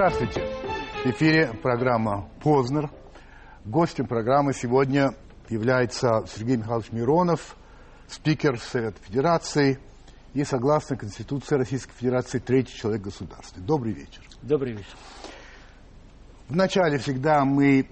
Здравствуйте. В эфире программа «Познер». Гостем программы сегодня является Сергей Михайлович Миронов, спикер Совета Федерации и, согласно Конституции Российской Федерации, третий человек государства. Добрый вечер. Добрый вечер. Вначале всегда мы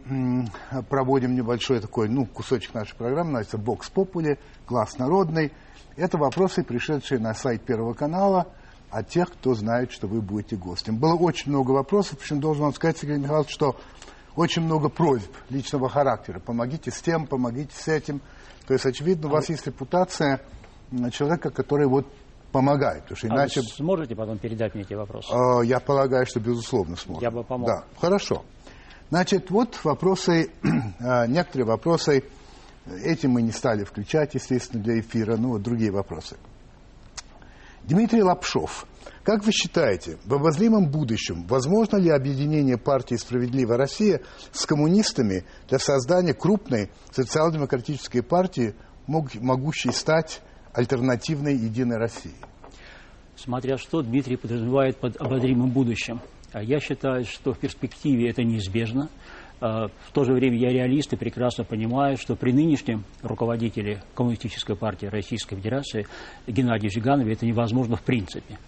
проводим небольшой такой, ну, кусочек нашей программы, называется «Бокс Попули», «Глаз народный». Это вопросы, пришедшие на сайт Первого канала – от тех, кто знает, что вы будете гостем. Было очень много вопросов, причем должен вам сказать, Сергей Михайлович, что очень много просьб личного характера. Помогите с тем, помогите с этим. То есть, очевидно, у вас есть репутация человека, который вот помогает. Потому что а иначе... вы сможете потом передать мне эти вопросы? Э, я полагаю, что безусловно сможет. Я бы помог. Да, хорошо. Значит, вот вопросы, э, некоторые вопросы, эти мы не стали включать, естественно, для эфира, ну вот другие вопросы. Дмитрий Лапшов, как вы считаете, в обозримом будущем возможно ли объединение партии «Справедливая Россия» с коммунистами для создания крупной социал-демократической партии, могущей стать альтернативной «Единой России»? Смотря что Дмитрий подразумевает под обозримым будущим. А я считаю, что в перспективе это неизбежно. А, в то же время я реалист и прекрасно понимаю, что при нынешнем руководителе Коммунистической партии Российской Федерации Геннадии Жиганове это невозможно в принципе.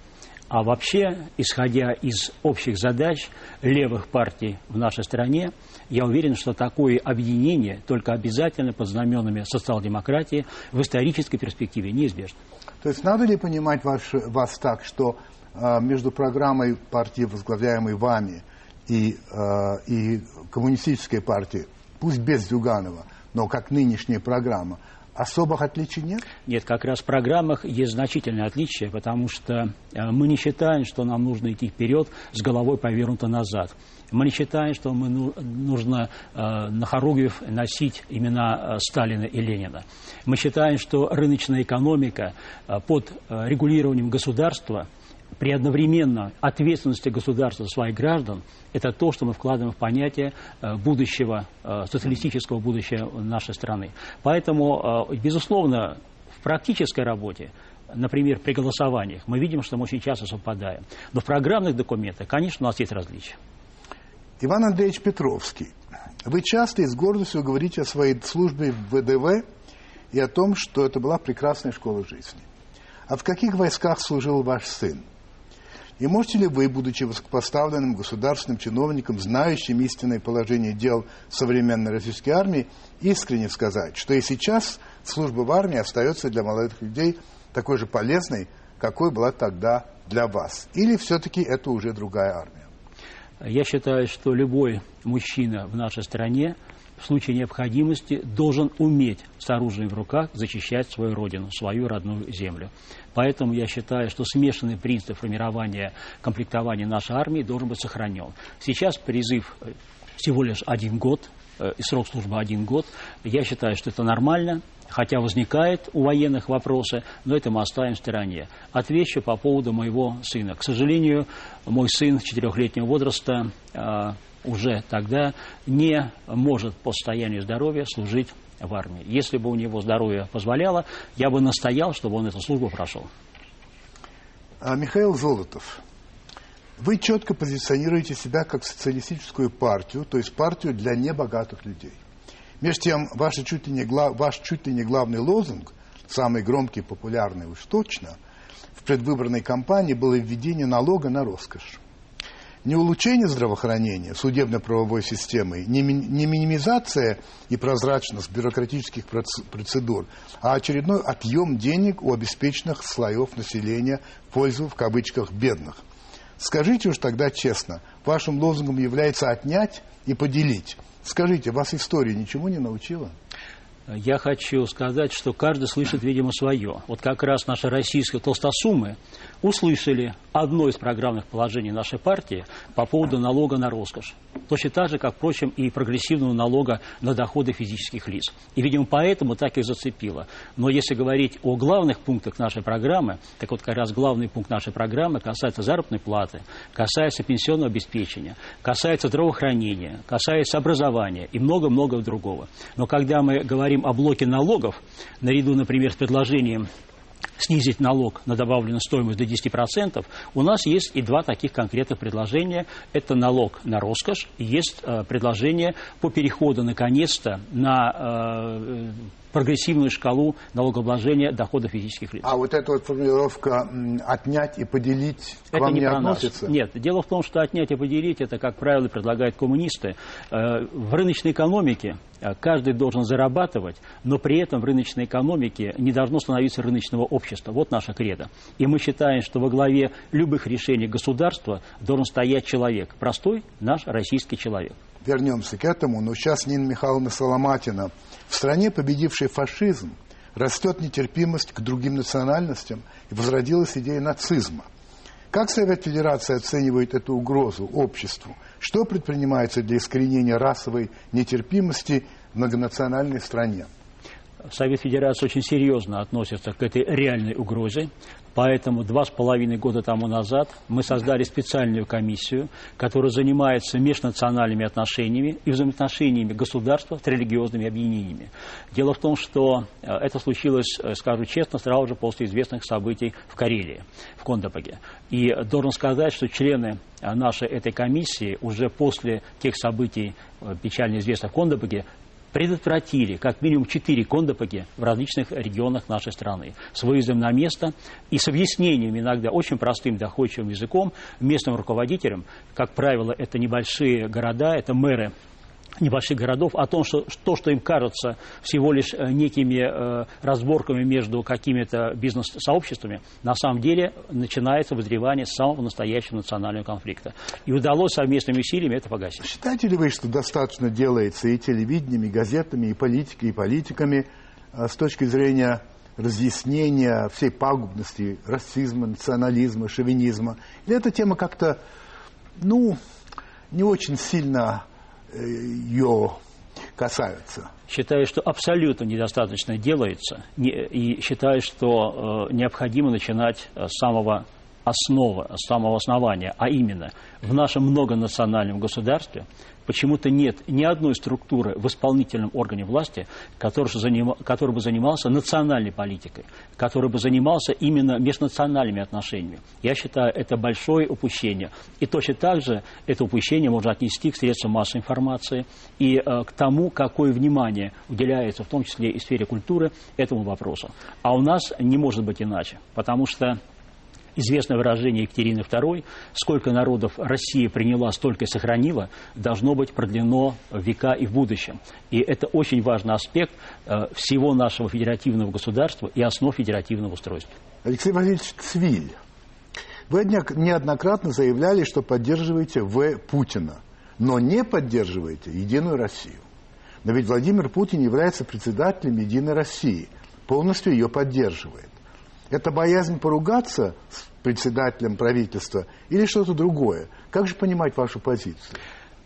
А вообще, исходя из общих задач левых партий в нашей стране, я уверен, что такое объединение только обязательно под знаменами социал-демократии в исторической перспективе неизбежно. То есть надо ли понимать ваш, вас так, что э, между программой партии, возглавляемой вами, и, э, и коммунистической партии, пусть без Зюганова, но как нынешняя программа, особых отличий нет? Нет, как раз в программах есть значительные отличия, потому что э, мы не считаем, что нам нужно идти вперед с головой повернуто назад. Мы не считаем, что мы ну, нужно э, на хоругвев носить имена э, Сталина и Ленина. Мы считаем, что рыночная экономика э, под э, регулированием государства – при одновременно ответственности государства за своих граждан, это то, что мы вкладываем в понятие э, будущего, э, социалистического будущего нашей страны. Поэтому, э, безусловно, в практической работе например, при голосованиях, мы видим, что мы очень часто совпадаем. Но в программных документах, конечно, у нас есть различия. Иван Андреевич Петровский, вы часто и с гордостью говорите о своей службе в ВДВ и о том, что это была прекрасная школа жизни. А в каких войсках служил ваш сын? И можете ли вы, будучи высокопоставленным государственным чиновником, знающим истинное положение дел современной российской армии, искренне сказать, что и сейчас служба в армии остается для молодых людей такой же полезной, какой была тогда для вас? Или все-таки это уже другая армия? Я считаю, что любой мужчина в нашей стране в случае необходимости должен уметь с оружием в руках защищать свою родину, свою родную землю. Поэтому я считаю, что смешанный принцип формирования, комплектования нашей армии должен быть сохранен. Сейчас призыв э, всего лишь один год, э, и срок службы один год. Я считаю, что это нормально, хотя возникает у военных вопросы, но это мы оставим в стороне. Отвечу по поводу моего сына. К сожалению, мой сын четырехлетнего возраста э, уже тогда не может по состоянию здоровья служить в армии. Если бы у него здоровье позволяло, я бы настоял, чтобы он эту службу прошел. А, Михаил Золотов, вы четко позиционируете себя как социалистическую партию, то есть партию для небогатых людей. Между тем, ваш чуть ли не, глав, ваш чуть ли не главный лозунг, самый громкий, популярный уж точно, в предвыборной кампании было введение налога на роскошь не улучшение здравоохранения, судебно-правовой системы, не, минимизация и прозрачность бюрократических процедур, а очередной отъем денег у обеспеченных слоев населения в пользу, в кавычках, бедных. Скажите уж тогда честно, вашим лозунгом является отнять и поделить. Скажите, вас история ничего не научила? Я хочу сказать, что каждый слышит, видимо, свое. Вот как раз наши российские толстосумы услышали одно из программных положений нашей партии по поводу налога на роскошь. Точно так же, как, впрочем, и прогрессивного налога на доходы физических лиц. И, видимо, поэтому так и зацепило. Но если говорить о главных пунктах нашей программы, так вот как раз главный пункт нашей программы касается заработной платы, касается пенсионного обеспечения, касается здравоохранения, касается образования и много-много другого. Но когда мы говорим о блоке налогов, наряду, например, с предложением снизить налог на добавленную стоимость до 10%, у нас есть и два таких конкретных предложения. Это налог на роскошь, есть э, предложение по переходу, наконец-то, на э, прогрессивную шкалу налогообложения доходов физических лиц. А вот эта вот формулировка «отнять и поделить» к это вам не, не относится? Нас. Нет, дело в том, что отнять и поделить, это, как правило, предлагают коммунисты. Э, в рыночной экономике э, каждый должен зарабатывать, но при этом в рыночной экономике не должно становиться рыночного общества. Вот наша кредо. И мы считаем, что во главе любых решений государства должен стоять человек, простой наш российский человек. Вернемся к этому, но сейчас Нина Михайловна Соломатина. В стране, победившей фашизм, растет нетерпимость к другим национальностям и возродилась идея нацизма. Как Совет Федерации оценивает эту угрозу обществу? Что предпринимается для искоренения расовой нетерпимости в многонациональной стране? Совет Федерации очень серьезно относится к этой реальной угрозе. Поэтому два с половиной года тому назад мы создали специальную комиссию, которая занимается межнациональными отношениями и взаимоотношениями государства с религиозными объединениями. Дело в том, что э, это случилось, э, скажу честно, сразу же после известных событий в Карелии, в Кондопаге. И должен сказать, что члены э, нашей этой комиссии уже после тех событий, печально известных в Кондопаге, предотвратили как минимум четыре кондопаги в различных регионах нашей страны с выездом на место и с объяснением иногда очень простым доходчивым языком местным руководителям. Как правило, это небольшие города, это мэры небольших городов о том, что то, что им кажется всего лишь э, некими э, разборками между какими-то бизнес-сообществами, на самом деле начинается вызревание самого настоящего национального конфликта. И удалось совместными усилиями это погасить. Считаете ли вы, что достаточно делается и телевидением, и газетами, и политикой, и политиками э, с точки зрения разъяснения всей пагубности расизма, национализма, шовинизма? Или эта тема как-то, ну, не очень сильно ее касаются. Считаю, что абсолютно недостаточно делается, и считаю, что э, необходимо начинать с самого основы, с самого основания, а именно в нашем многонациональном государстве почему-то нет ни одной структуры в исполнительном органе власти, который, который бы занимался национальной политикой, который бы занимался именно межнациональными отношениями. Я считаю, это большое упущение. И точно так же это упущение можно отнести к средствам массовой информации и э, к тому, какое внимание уделяется, в том числе и в сфере культуры, этому вопросу. А у нас не может быть иначе, потому что известное выражение Екатерины II, сколько народов Россия приняла, столько и сохранила, должно быть продлено века и в будущем. И это очень важный аспект э, всего нашего федеративного государства и основ федеративного устройства. Алексей Васильевич Цвиль, вы неоднократно заявляли, что поддерживаете В. Путина, но не поддерживаете Единую Россию. Но ведь Владимир Путин является председателем Единой России, полностью ее поддерживает. Это боязнь поругаться с председателем правительства или что-то другое? Как же понимать вашу позицию?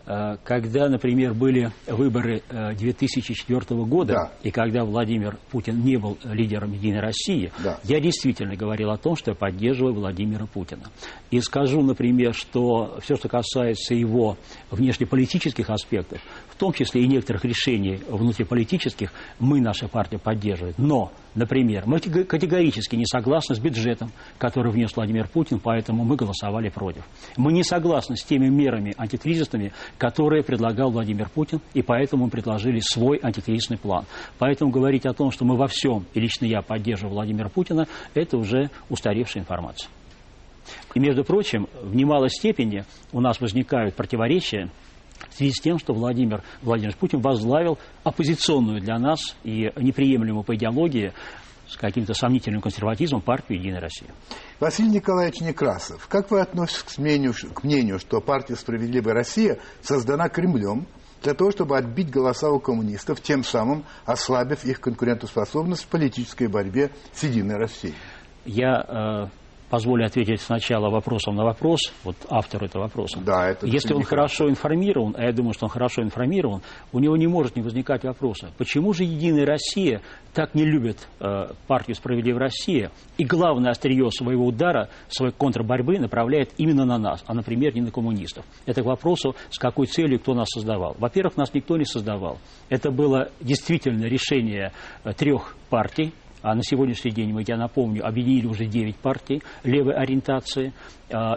Э, когда, например, были выборы 2004 э, года, да. и когда Владимир Путин не был лидером Единой России, да. я действительно говорил о том, что я поддерживаю Владимира Путина. И скажу, например, что все, что касается его внешнеполитических аспектов, в том числе и некоторых решений внутриполитических, мы, наша партия, поддерживает. Но, например, мы категорически не согласны с бюджетом, который внес Владимир Путин, поэтому мы голосовали против. Мы не согласны с теми мерами антикризисными, которые предлагал Владимир Путин, и поэтому мы предложили свой антикризисный план. Поэтому говорить о том, что мы во всем, и лично я поддерживаю Владимира Путина, это уже устаревшая информация. И, между прочим, в немалой степени у нас возникают противоречия в связи с тем, что Владимир Владимирович Путин возглавил оппозиционную для нас и неприемлемую по идеологии с каким-то сомнительным консерватизмом партию «Единая Россия». Василий Николаевич Некрасов, как вы относитесь к, сменю, к мнению, что партия «Справедливая Россия» создана Кремлем для того, чтобы отбить голоса у коммунистов, тем самым ослабив их конкурентоспособность в политической борьбе с «Единой Россией»? Я э, позволю ответить сначала вопросом на вопрос, вот автор этого вопроса. Да, это Если он хорошо информирован, а я думаю, что он хорошо информирован, у него не может не возникать вопроса, почему же «Единая Россия» так не любит э, партию «Справедливая Россия» и главное острие своего удара, своей контрборьбы направляет именно на нас, а, например, не на коммунистов. Это к вопросу, с какой целью кто нас создавал. Во-первых, нас никто не создавал. Это было действительно решение э, трех партий, а на сегодняшний день я напомню, объединили уже 9 партий левой ориентации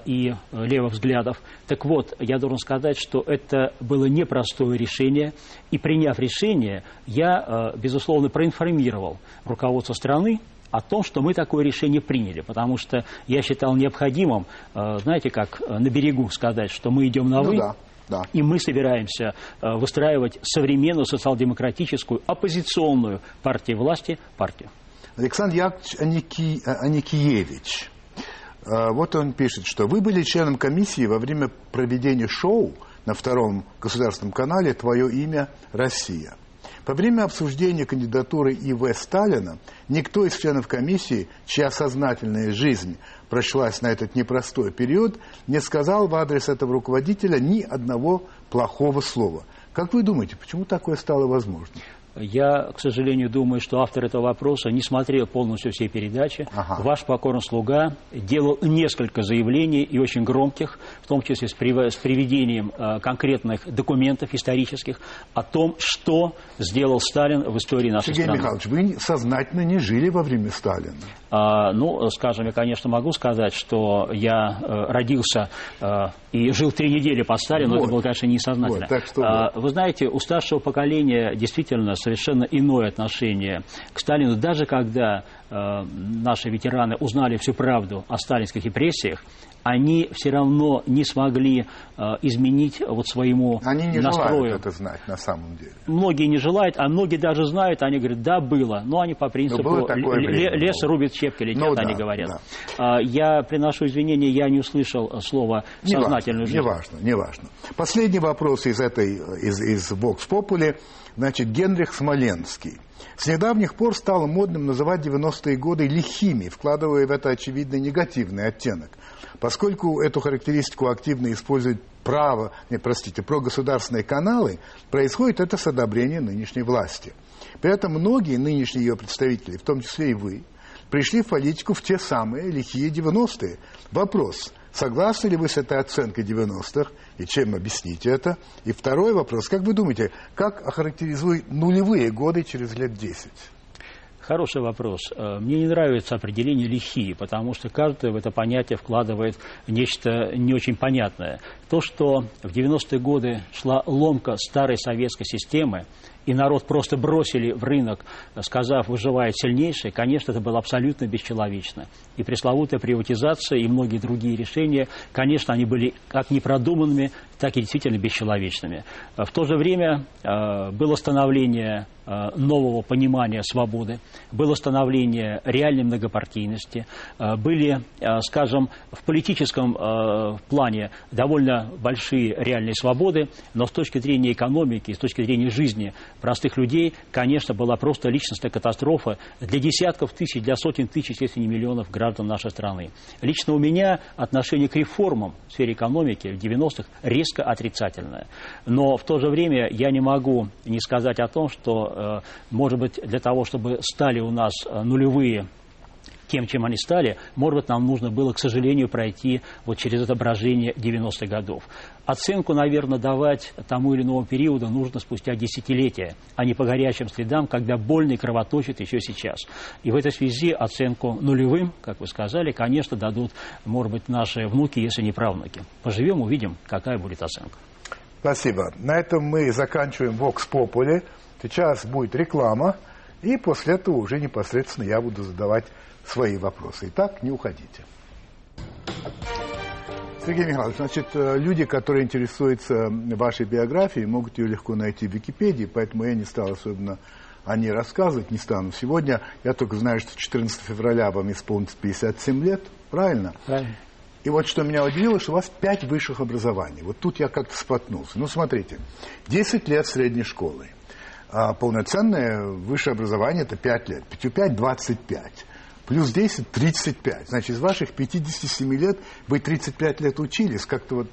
и левых взглядов. Так вот, я должен сказать, что это было непростое решение, и приняв решение, я, безусловно, проинформировал руководство страны, о том, что мы такое решение приняли, потому что я считал необходимым, э, знаете, как э, на берегу сказать, что мы идем на «вы», ну, да. Да. И мы собираемся э, выстраивать современную социал-демократическую оппозиционную партию власти партию. Александр Яковлевич Аники... Аникиевич, вот он пишет, что вы были членом комиссии во время проведения шоу на втором государственном канале «Твое имя Россия». Во время обсуждения кандидатуры И.В. Сталина никто из членов комиссии, чья сознательная жизнь прошлась на этот непростой период, не сказал в адрес этого руководителя ни одного плохого слова. Как вы думаете, почему такое стало возможным? Я, к сожалению, думаю, что автор этого вопроса не смотрел полностью все передачи. Ага. Ваш покорный слуга делал несколько заявлений и очень громких, в том числе с, приведением э, конкретных документов исторических о том, что сделал Сталин в истории нашей Сергей страны. Михайлович, вы сознательно не жили во время Сталина. А, ну, скажем, я, конечно, могу сказать, что я э, родился э, и жил три недели под Сталином, вот. это было, конечно, несознательно. Вот, так что а, вы знаете, у старшего поколения действительно совершенно иное отношение к Сталину. Даже когда э, наши ветераны узнали всю правду о сталинских репрессиях, они все равно не смогли э, изменить вот своему они не настрою. желают это знать на самом деле. Многие не желают, а многие даже знают, они говорят, да, было, но они по принципу лес рубит щепки летят, ну, они да, говорят. Да. Я приношу извинения, я не услышал слово сознательную жизнь. Неважно, неважно. Последний вопрос из этой, из, из Vox Populi, значит, Генрих Смоленский. С недавних пор стало модным называть 90-е годы лихими, вкладывая в это очевидно негативный оттенок. Поскольку эту характеристику активно используют право, не, простите, прогосударственные каналы, происходит это с одобрения нынешней власти. При этом многие нынешние ее представители, в том числе и вы, пришли в политику в те самые лихие 90-е. Вопрос, согласны ли вы с этой оценкой 90-х и чем объясните это? И второй вопрос, как вы думаете, как охарактеризуют нулевые годы через лет 10? Хороший вопрос. Э, мне не нравится определение лихие, потому что каждый в это понятие вкладывает нечто не очень понятное. То, что в 90-е годы шла ломка старой советской системы, и народ просто бросили в рынок, сказав, выживает сильнейший, конечно, это было абсолютно бесчеловечно. И пресловутая приватизация, и многие другие решения, конечно, они были как непродуманными, так и действительно бесчеловечными. В то же время э, было становление нового понимания свободы, было становление реальной многопартийности, э, были, э, скажем, в политическом плане довольно большие реальные свободы, но с точки зрения экономики, с точки зрения жизни простых людей, конечно, была просто личностная катастрофа для десятков тысяч, для сотен тысяч, если не миллионов граждан нашей страны. Лично у меня отношение к реформам в сфере экономики в 90-х резко отрицательное. Но в то же время я не могу не сказать о том, что Э, может быть, для того, чтобы стали у нас э, нулевые тем, чем они стали, может быть, нам нужно было, к сожалению, пройти вот через отображение 90-х годов. Оценку, наверное, давать тому или иному периоду нужно спустя десятилетия, а не по горячим следам, когда больно и кровоточит еще сейчас. И в этой связи оценку нулевым, как вы сказали, конечно, дадут, может быть, наши внуки, если не правнуки. Поживем, увидим, какая будет оценка. Спасибо. На этом мы заканчиваем Vox Populi. Сейчас будет реклама, и после этого уже непосредственно я буду задавать свои вопросы. Итак, не уходите. Сергей Михайлович, значит, э, люди, которые интересуются вашей биографией, могут ее легко найти в Википедии, поэтому я не стал особенно о ней рассказывать, не стану. Сегодня я только знаю, что 14 февраля вам исполнится 57 лет, правильно? Правильно. И вот что меня удивило, что у вас пять высших образований. Вот тут я как-то споткнулся. Ну, смотрите, 10 лет средней школы, а полноценное высшее образование это 5 лет. 5 5 25. Плюс 10 35. Значит, из ваших 57 лет вы 35 лет учились. Как-то вот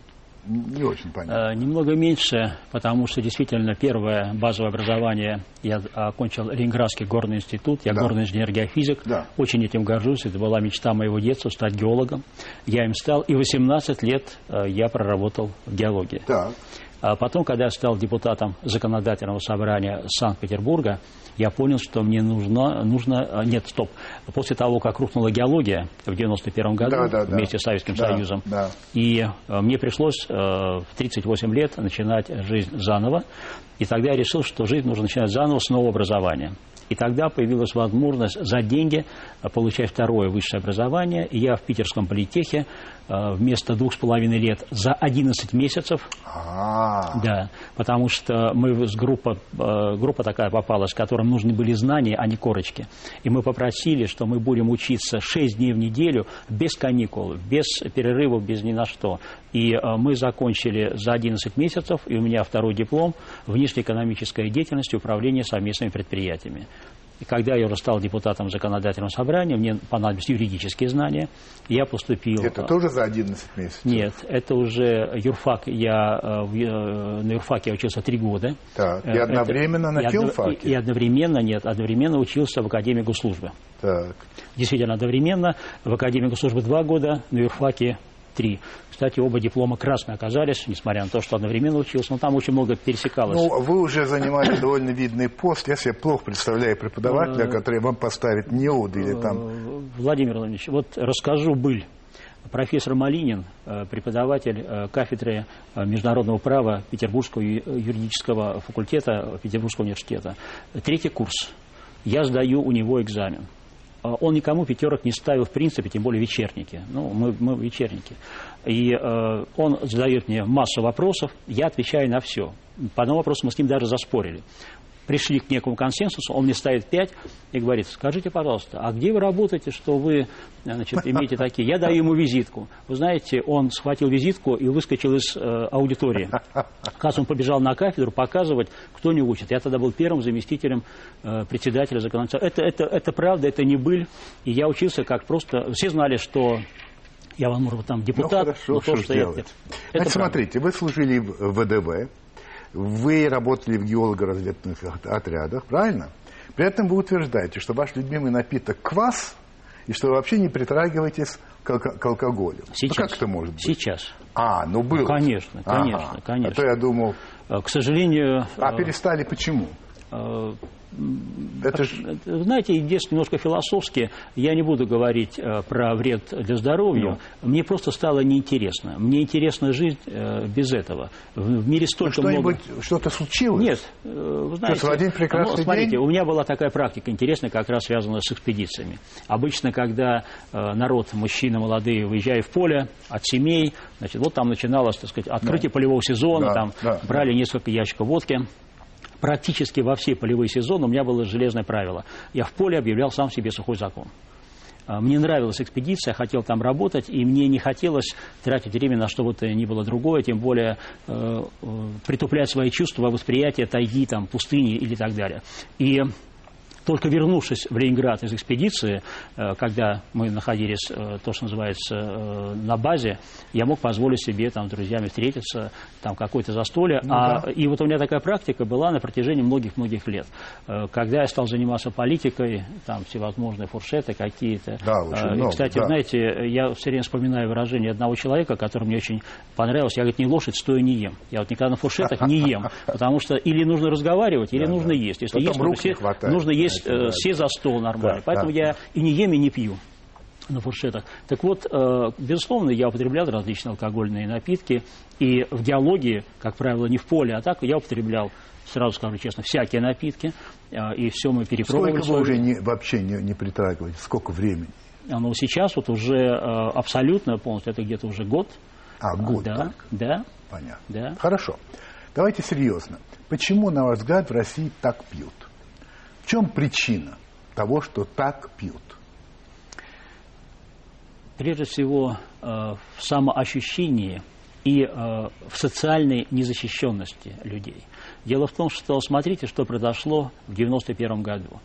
Не очень понятно. Э, немного меньше, потому что действительно первое базовое образование я окончил Ленинградский горный институт, я Да. горный инженер-геофизик, Да. очень этим горжусь, это была мечта моего детства стать геологом. Я им стал, и 18 лет э, я проработал в геологии. Так. А потом, когда я стал депутатом законодательного собрания Санкт-Петербурга, я понял, что мне нужно, нужно... а, Нет, стоп. После того, как рухнула геология в 91 году Да, да, да. вместе с Советским Да, Союзом, да. и э, мне пришлось в 38 лет начинать жизнь заново, и тогда я решил, что жизнь нужно начинать заново с нового образования. И тогда появилась возможность за деньги получать второе высшее образование. И я в Питерском политехе вместо двух с половиной лет за 11 месяцев А, да, потому что мы с группа, э, группа такая попалась, которым нужны были знания, а не корочки. И мы попросили, что мы будем учиться 6 дней в неделю без каникул, без перерывов, без ни на что. И э, мы закончили за 11 месяцев, и у меня второй диплом внешнеэкономической деятельности управления совместными предприятиями. И когда я уже стал депутатом законодательного собрания, мне понадобились юридические знания. Я поступил... это э, тоже за 11 месяцев? нет, это уже юрфак. Я э, э, на юрфаке я учился три года. Так, и Э, это- одновременно на филфаке? И одновременно, нет, одновременно учился в Академии госслужбы. Так. Действительно, одновременно в Академии госслужбы два года, на юрфаке три. Кстати, оба диплома красные оказались, несмотря на то, что одновременно учился. Но там очень много пересекалось. Ну, вы уже занимали довольно видный пост. Я себе плохо представляю преподавателя, который вам поставит неуд или там... Э, Владимир Владимирович, вот расскажу быль. Профессор Малинин, э, преподаватель э, кафедры э, международного права Петербургского юридического факультета Петербургского университета. Третий курс. Я сдаю у него экзамен. Он никому пятерок не ставил в принципе, тем более вечерники. Ну, мы, мы вечерники. И э, он задает мне массу вопросов, я отвечаю на все. По одному вопросу мы с ним даже заспорили пришли к некому консенсусу, он мне ставит 5 и говорит, скажите, пожалуйста, а где вы работаете, что вы значит, имеете такие? Я даю ему визитку. Вы знаете, он схватил визитку и выскочил из э, аудитории. Оказывается, он побежал на кафедру показывать, кто не учит. Я тогда был первым заместителем э, председателя законодательного. Это, это, это правда, это не быль. И я учился как просто... Все знали, что я, вам, может быть, там Ну, депутат, хорошо, но что то, что я... Это Значит, смотрите, вы служили в ВДВ, вы работали в геолого-разведных отрядах, правильно? При этом вы утверждаете, что ваш любимый напиток квас, и что вы вообще не притрагиваетесь к, к алкоголю. Сейчас. Ну, как это может быть? Сейчас. А, ну было. Конечно, Ага. конечно, конечно. А то я думал, Э, К сожалению... а э, перестали почему? Это ж... Э, Знаете, здесь немножко философски. Я не буду говорить э, про вред для здоровья. Ну. Мне просто стало неинтересно. Мне интересна жизнь э, без этого. В, в мире столько много... Что-нибудь, что-то случилось? Нет, э, вы знаете... в один прекрасный ну, смотрите, день? у меня была такая практика интересная, как раз связанная с экспедициями. Обычно, когда э, народ, мужчины молодые, выезжая в поле от семей, значит, вот там начиналось, так сказать, открытие полевого сезона, Да, там да, брали несколько ящиков водки. Практически во все полевые сезоны у меня было железное правило. Я в поле объявлял сам себе сухой закон. А, Мне нравилась экспедиция, хотел там работать, и мне не хотелось тратить время на что бы то ни было другое, тем более э, э, притуплять свои чувства, восприятие тайги, там, пустыни или так далее. И только вернувшись в Ленинград из экспедиции, э, когда мы находились, э, то, что называется, э, на базе, я мог позволить себе там, с друзьями встретиться, там какое-то застолье. Ну а, да. И вот у меня такая практика была на протяжении многих-многих лет. Когда я стал заниматься политикой, там всевозможные фуршеты какие-то. Да, очень много, Кстати, да. знаете, я все время вспоминаю выражение одного человека, который мне очень понравился. Я, говорит, не лошадь, стоя не ем. Я вот никогда на фуршетах не ем, потому что или нужно разговаривать, или Да, нужно да. есть. Если Потом есть, рук нужно есть, знаете, э, сесть за стол нормально. Да, Поэтому да, я и не ем, и не пью на фуршетах. Так вот, э, безусловно, я употреблял различные алкогольные напитки, и в геологии, как правило, не в поле, а так я употреблял, сразу скажу честно, всякие напитки, э, и все мы перепробовали. Сколько вы уже не, вообще не, не притрагиваетесь? Сколько времени? А, Но сейчас вот уже э, абсолютно полностью, это где-то уже год. А, год Да, только. да, Понятно. да. Хорошо. Давайте серьезно. Почему, на ваш взгляд, в России так пьют? В чем причина того, что так пьют? Прежде всего, э, в самоощущении и э, в социальной незащищенности людей. Дело в том, что смотрите, что произошло в 1991 году.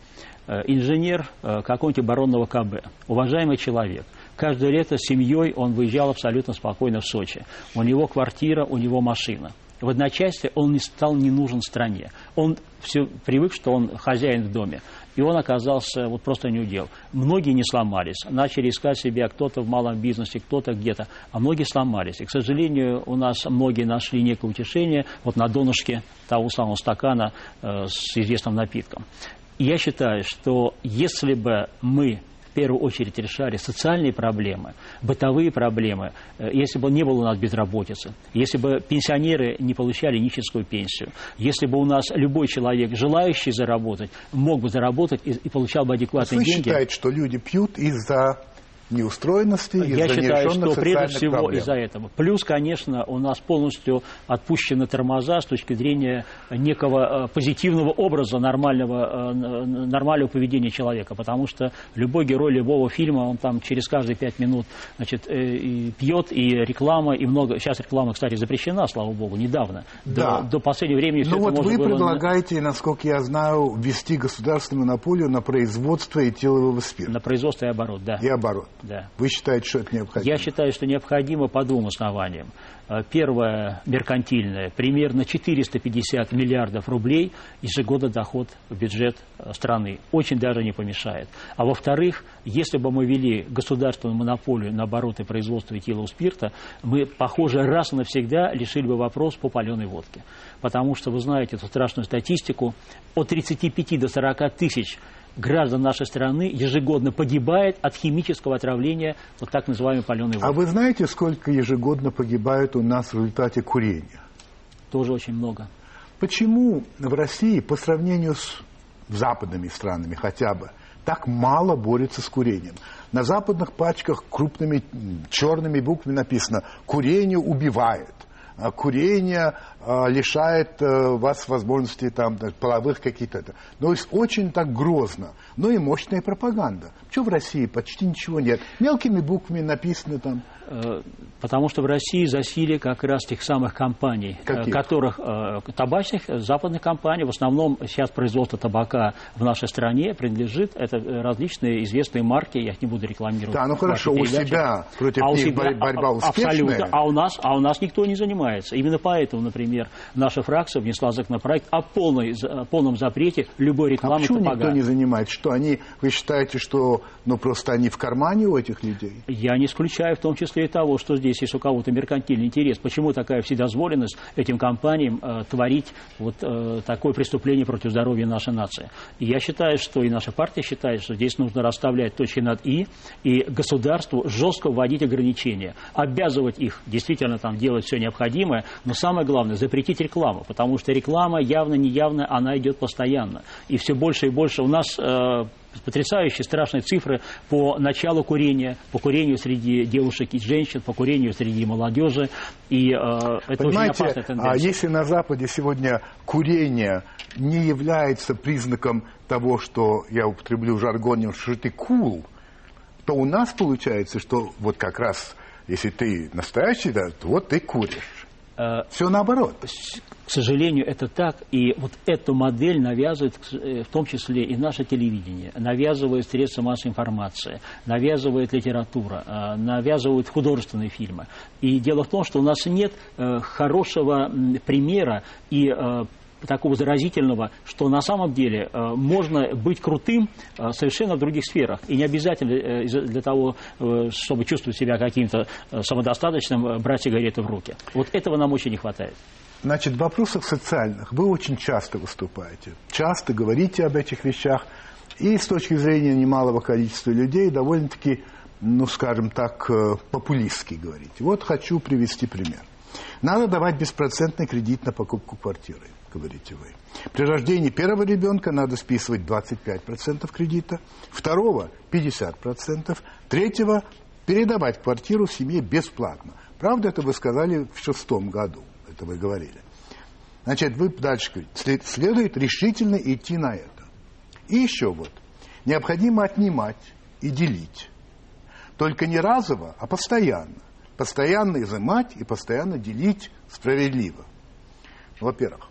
Э, инженер какого-нибудь оборонного КБ, уважаемый человек, каждое лето с семьей он выезжал абсолютно спокойно в Сочи. У него квартира, у него машина. В одночасье он не стал не нужен стране. Он все привык, что он хозяин в доме. И он оказался вот просто неудел. Многие не сломались, начали искать себя кто-то в малом бизнесе, кто-то где-то, а многие сломались. И, к сожалению, у нас многие нашли некое утешение вот на донышке того самого стакана э, с известным напитком. И я считаю, что если бы мы в первую очередь решали социальные проблемы, бытовые проблемы, э, если бы не было у нас безработицы, если бы пенсионеры не получали нищенскую пенсию, если бы у нас любой человек, желающий заработать, мог бы заработать и, и получал бы адекватные деньги. Вы считаете, что люди пьют из-за неустроенности, Я считаю, что прежде всего из-за этого. Плюс, конечно, у нас полностью отпущены тормоза с точки зрения некого э, позитивного образа нормального, э, нормального поведения человека, потому что любой герой любого фильма, он там через каждые пять минут значит, э, и пьет, и реклама, и много... Сейчас реклама, кстати, запрещена, слава богу, недавно. Да. До, до последнего времени все Ну вот вы было... предлагаете, насколько я знаю, ввести государственную монополию на производство этилового спирта. На производство и оборот, да. И оборот. Да. Вы считаете, что это необходимо? Я считаю, что необходимо по двум основаниям. Э, Первое, меркантильное, примерно 450 миллиардов рублей ежегодно доход в бюджет э, страны. Очень даже не помешает. А во-вторых, если бы мы ввели государственную монополию на обороты производства этилового спирта, мы, похоже, раз и навсегда лишили бы вопрос по паленой водке. Потому что, вы знаете эту страшную статистику, от 35 до 40 тысяч граждан нашей страны ежегодно погибает от химического отравления вот так называемой паленой водой. А вы знаете, сколько ежегодно погибает у нас в результате курения? Тоже очень много. Почему в России по сравнению с западными странами хотя бы так мало борется с курением? На западных пачках крупными черными буквами написано «Курение убивает». А курение а, лишает а, вас возможности там, половых каких-то. Есть очень так грозно. Ну и мощная пропаганда. Почему в России почти ничего нет? Мелкими буквами написано там. Потому что в России засилие как раз тех самых компаний, Каких? которых табачных, западных компаний, в основном сейчас производство табака в нашей стране принадлежит, это различные известные марки, я их не буду рекламировать. Да, ну хорошо, у себя против а у них себя, борьба успешная. Абсолютно. А у, нас, а у нас никто не занимается. Именно поэтому, например, наша фракция внесла законопроект о, полной, о полном запрете любой рекламы а почему табака. никто не занимается? Что они, вы считаете, что ну, просто они в кармане у этих людей? Я не исключаю в том числе и того, что здесь есть у кого-то меркантильный интерес. Почему такая вседозволенность этим компаниям э, творить вот э, такое преступление против здоровья нашей нации? И я считаю, что и наша партия считает, что здесь нужно расставлять точки над «и», и государству жестко вводить ограничения, обязывать их действительно там делать все необходимое, но самое главное – запретить рекламу, потому что реклама явно-неявно, она идет постоянно. И все больше и больше у нас э, потрясающие страшные цифры по началу курения, по курению среди девушек и женщин, по курению среди молодежи. И э, это Понимаете, очень опасная тенденция. а если на Западе сегодня курение не является признаком того, что я употреблю жаргон, что ты cool, то у нас получается, что вот как раз, если ты настоящий, да, то вот ты куришь. Э, Все наоборот. К сожалению, это так. И вот эту модель навязывает э, в том числе и наше телевидение, навязывает средства массовой информации, навязывает литература, э, навязывают художественные фильмы. И дело в том, что у нас нет хорошего примера и такого заразительного, что на самом деле э, можно быть крутым э, совершенно в других сферах. И не обязательно э, для того, чтобы чувствовать себя каким-то самодостаточным, брать сигареты в руки. Вот этого нам очень не хватает. Значит, в вопросах социальных вы очень часто выступаете, часто говорите об этих вещах, и с точки зрения немалого количества людей довольно-таки, ну, скажем так, популистски говорите. Вот хочу привести пример. Надо давать беспроцентный кредит на покупку квартиры, говорите вы. При рождении первого ребенка надо списывать 25% кредита, второго 50%, третьего передавать квартиру семье бесплатно. Правда, это вы сказали в шестом году, это вы говорили. Значит, вы дальше следует решительно идти на это. И еще вот, необходимо отнимать и делить. Только не разово, а постоянно. постоянно изымать и постоянно делить справедливо. Во-первых,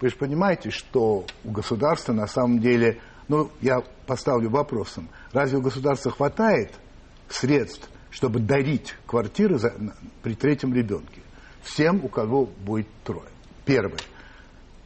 вы же понимаете, что у государства на самом деле, ну, я поставлю вопросом, разве у государства хватает средств, чтобы дарить квартиры за, при третьем ребенке всем, у кого будет трое? Первое.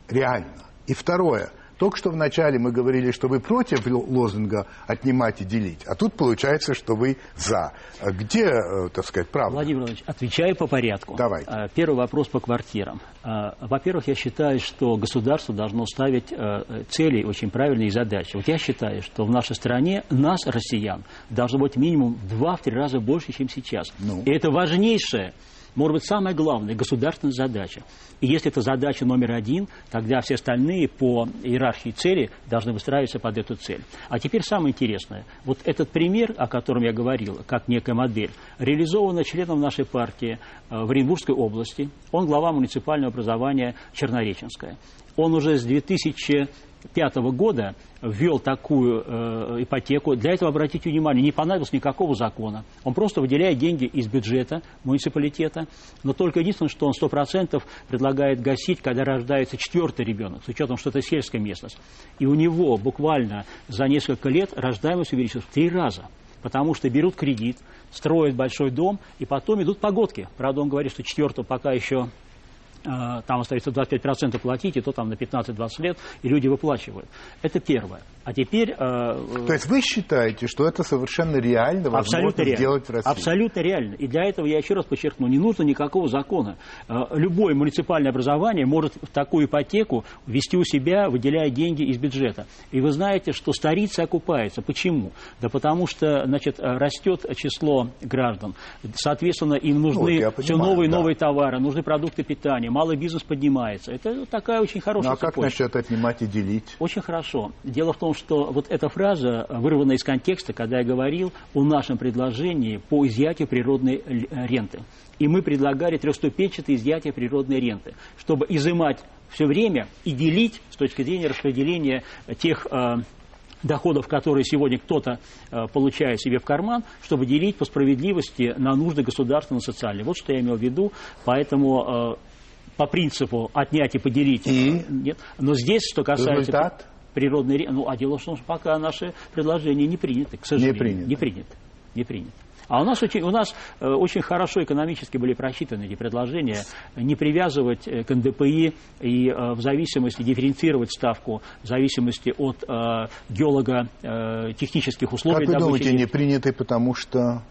Реально. И второе. Только что вначале мы говорили, что вы против лозунга «отнимать и делить», а тут получается, что вы «за». А где, э, так сказать, правда? Владимир Владимирович, отвечаю по порядку. Давай. А, первый вопрос по квартирам. А, во-первых, я считаю, что государство должно ставить э, цели очень правильные задачи. Вот я считаю, что в нашей стране нас, россиян, должно быть минимум в два-три раза больше, чем сейчас. Ну. И это важнейшее может быть, самая главная государственная задача. И если это задача номер один, тогда все остальные по иерархии цели должны выстраиваться под эту цель. А теперь самое интересное. Вот этот пример, о котором я говорил, как некая модель, реализована членом нашей партии э, в Оренбургской области. Он глава муниципального образования Чернореченская. Он уже с 2000 2005 года ввел такую э, ипотеку. Для этого, обратите внимание, не понадобилось никакого закона. Он просто выделяет деньги из бюджета муниципалитета, но только единственное, что он 100% предлагает гасить, когда рождается четвертый ребенок, с учетом, что это сельская местность. И у него буквально за несколько лет рождаемость увеличилась в три раза потому что берут кредит, строят большой дом, и потом идут погодки. Правда, он говорит, что четвертого пока еще там остается 25% платить, и то там на 15-20 лет, и люди выплачивают. Это первое. А теперь... Э, то есть вы считаете, что это совершенно реально возможно реально. сделать в России? Абсолютно реально. И для этого, я еще раз подчеркну, не нужно никакого закона. Э, любое муниципальное образование может такую ипотеку вести у себя, выделяя деньги из бюджета. И вы знаете, что старицы окупаются. Почему? Да потому что, значит, растет число граждан. Соответственно, им нужны ну, все новые и да. новые товары, нужны продукты питания малый бизнес поднимается. Это такая очень хорошая Ну а как цепочка. насчет отнимать и делить? Очень хорошо. Дело в том, что вот эта фраза вырвана из контекста, когда я говорил о нашем предложении по изъятию природной ренты. И мы предлагали трехступенчатое изъятие природной ренты, чтобы изымать все время и делить с точки зрения распределения тех э, доходов, которые сегодня кто-то э, получает себе в карман, чтобы делить по справедливости на нужды государственные, социальные. Вот что я имел в виду. Поэтому э, по принципу отнять и поделить. И? Нет. Но здесь, что касается... Результат? Природной... Ну, а дело в том, что пока наши предложения не приняты, к сожалению. Не приняты. Не приняты. Не приняты. А у нас очень, у нас э, очень хорошо экономически были просчитаны эти предложения, не привязывать э, к НДПИ и э, в зависимости, дифференцировать ставку в зависимости от э, геолого-технических условий. Как вы думаете, не приняты, потому что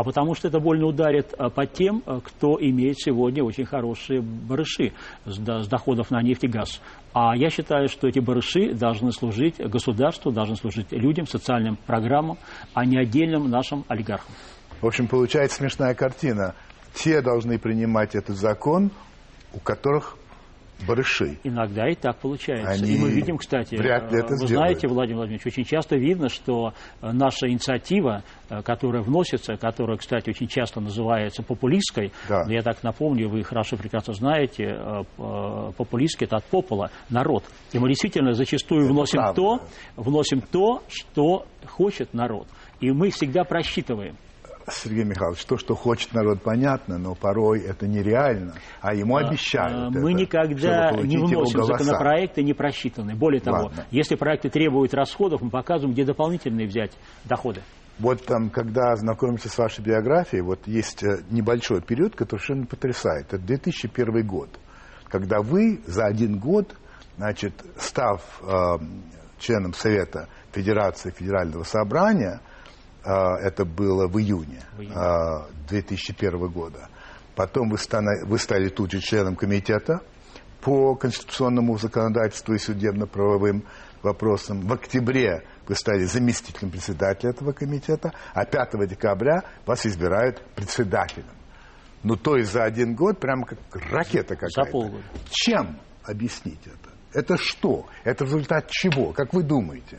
а потому что это больно ударит а, по тем, а, кто имеет сегодня очень хорошие барыши с доходов на нефть и газ. А я считаю, что эти барыши должны служить государству, должны служить людям, социальным программам, а не отдельным нашим олигархам. В общем, получается смешная картина. Те должны принимать этот закон, у которых барыши. Иногда и так получается. Они и мы видим, кстати, вряд ли это вы сделают. знаете, Владимир Владимирович, очень часто видно, что э, наша инициатива, э, которая вносится, которая, кстати, очень часто называется популистской, да. но я так напомню, вы хорошо прекрасно знаете, э, популистский это от попола, народ. И мы действительно зачастую это вносим то, вносим то, что хочет народ. И мы всегда просчитываем. Сергей Михайлович, то, что хочет народ, понятно, но порой это нереально, а ему а, обещают. Мы это, никогда не вносим законопроекты не просчитанные. Более того, Ладно. если проекты требуют расходов, мы показываем, где дополнительные взять доходы. Вот там, когда знакомимся с вашей биографией, вот есть э, небольшой период, который совершенно потрясает. Это 2001 год, когда вы за один год, значит, став э, членом Совета Федерации Федерального Собрания, а, это было в июне, в июне. 2001 года. Потом вы, стали, вы стали тут же членом комитета по конституционному законодательству и судебно-правовым вопросам. В октябре вы стали заместителем председателя этого комитета, а 5 декабря вас избирают председателем. Ну, то есть за один год прямо как ракета какая-то. За полгода. Чем объяснить это? Это что? Это результат чего? Как вы думаете?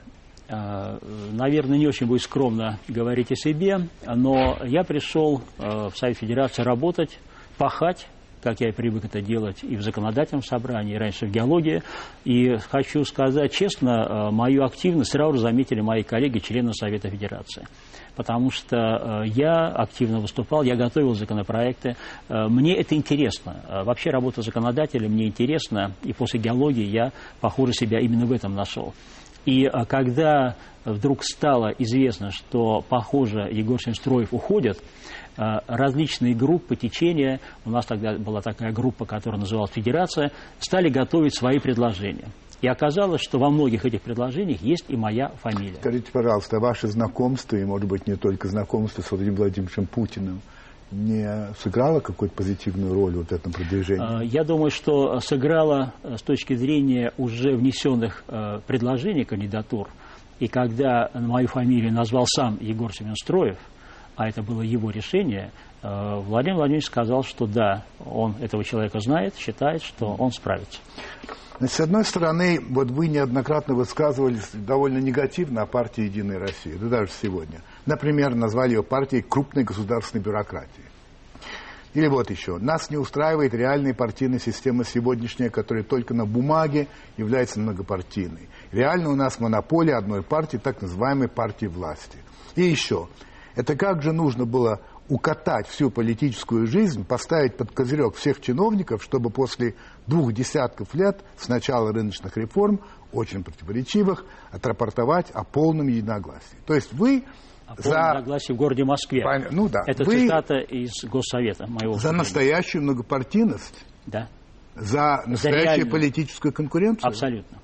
Э, наверное, не очень будет скромно говорить о себе, но я пришел э, в Совет Федерации работать, пахать как я и привык это делать и в законодательном собрании, и раньше в геологии. И хочу сказать честно, мою активность сразу заметили мои коллеги, члены Совета Федерации потому что э, я активно выступал, я готовил законопроекты. Э, мне это интересно. Э, вообще работа законодателя мне интересна, и после геологии я, похоже, себя именно в этом нашел. И когда вдруг стало известно, что, похоже, Егор Сенстроев уходит, различные группы, течения, у нас тогда была такая группа, которая называлась «Федерация», стали готовить свои предложения. И оказалось, что во многих этих предложениях есть и моя фамилия. Скажите, пожалуйста, ваше знакомство, и, может быть, не только знакомство с Владимиром Владимировичем Путиным, не сыграло какую-то позитивную роль вот в этом продвижении? А, я думаю, что сыграло э, с точки зрения уже внесенных э, предложений кандидатур. И когда мою фамилию назвал сам Егор Семенстроев, а это было его решение, э, Владимир Владимирович сказал, что да, он этого человека знает, считает, что он справится. Значит, с одной стороны, вот вы неоднократно высказывались довольно негативно о партии «Единая Россия», да даже сегодня. Например, назвали ее партией крупной государственной бюрократии. Или вот еще. Нас не устраивает реальная партийная система сегодняшняя, которая только на бумаге является многопартийной. Реально у нас монополия одной партии, так называемой партии власти. И еще. Это как же нужно было укатать всю политическую жизнь, поставить под козырек всех чиновников, чтобы после двух десятков лет с начала рыночных реформ, очень противоречивых, отрапортовать о полном единогласии. То есть вы о за... единогласии в городе Москве. Пон... Ну да. Это вы цитата из Госсовета моего. За настоящую многопартийность? Да. За настоящую за политическую конкуренцию? Абсолютно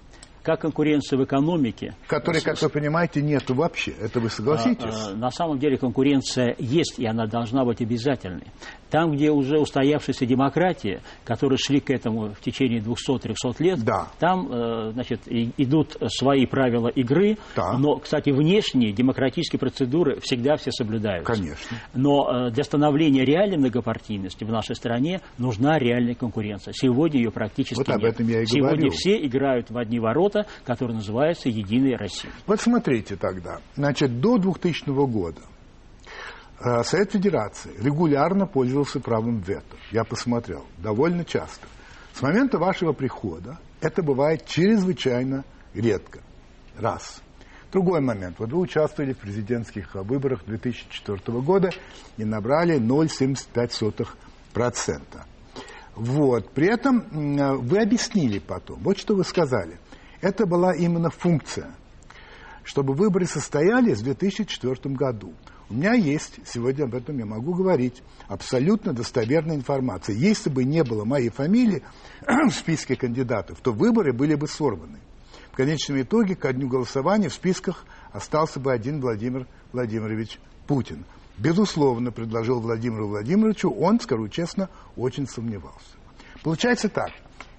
как конкуренция в экономике. Которой, как вы понимаете, нет вообще. Это вы согласитесь? А, а, на самом деле конкуренция есть, и она должна быть обязательной. Там, где уже устоявшаяся демократия, которые шли к этому в течение 200-300 лет, да. там э, значит, идут свои правила игры, да. но, кстати, внешние демократические процедуры всегда все соблюдаются. Конечно. Но э, для становления реальной многопартийности в нашей стране нужна реальная конкуренция. Сегодня ее практически вот об нет. этом я и Сегодня говорю. все играют в одни ворота, которые называются «Единая Россия». Вот смотрите тогда. Значит, до 2000 года Э, Совет Федерации регулярно пользовался правом вето. Я посмотрел, довольно часто. С момента вашего прихода это бывает чрезвычайно редко. Раз. Другой момент. Вот вы участвовали в президентских выборах 2004 года и набрали 0,75%. Вот. При этом вы объяснили потом, вот что вы сказали. Это была именно функция, чтобы выборы состоялись в 2004 году. У меня есть, сегодня об этом я могу говорить, абсолютно достоверная информация. Если бы не было моей фамилии в списке кандидатов, то выборы были бы сорваны. В конечном итоге, ко дню голосования в списках остался бы один Владимир Владимирович Путин. Безусловно, предложил Владимиру Владимировичу, он, скажу честно, очень сомневался. Получается так,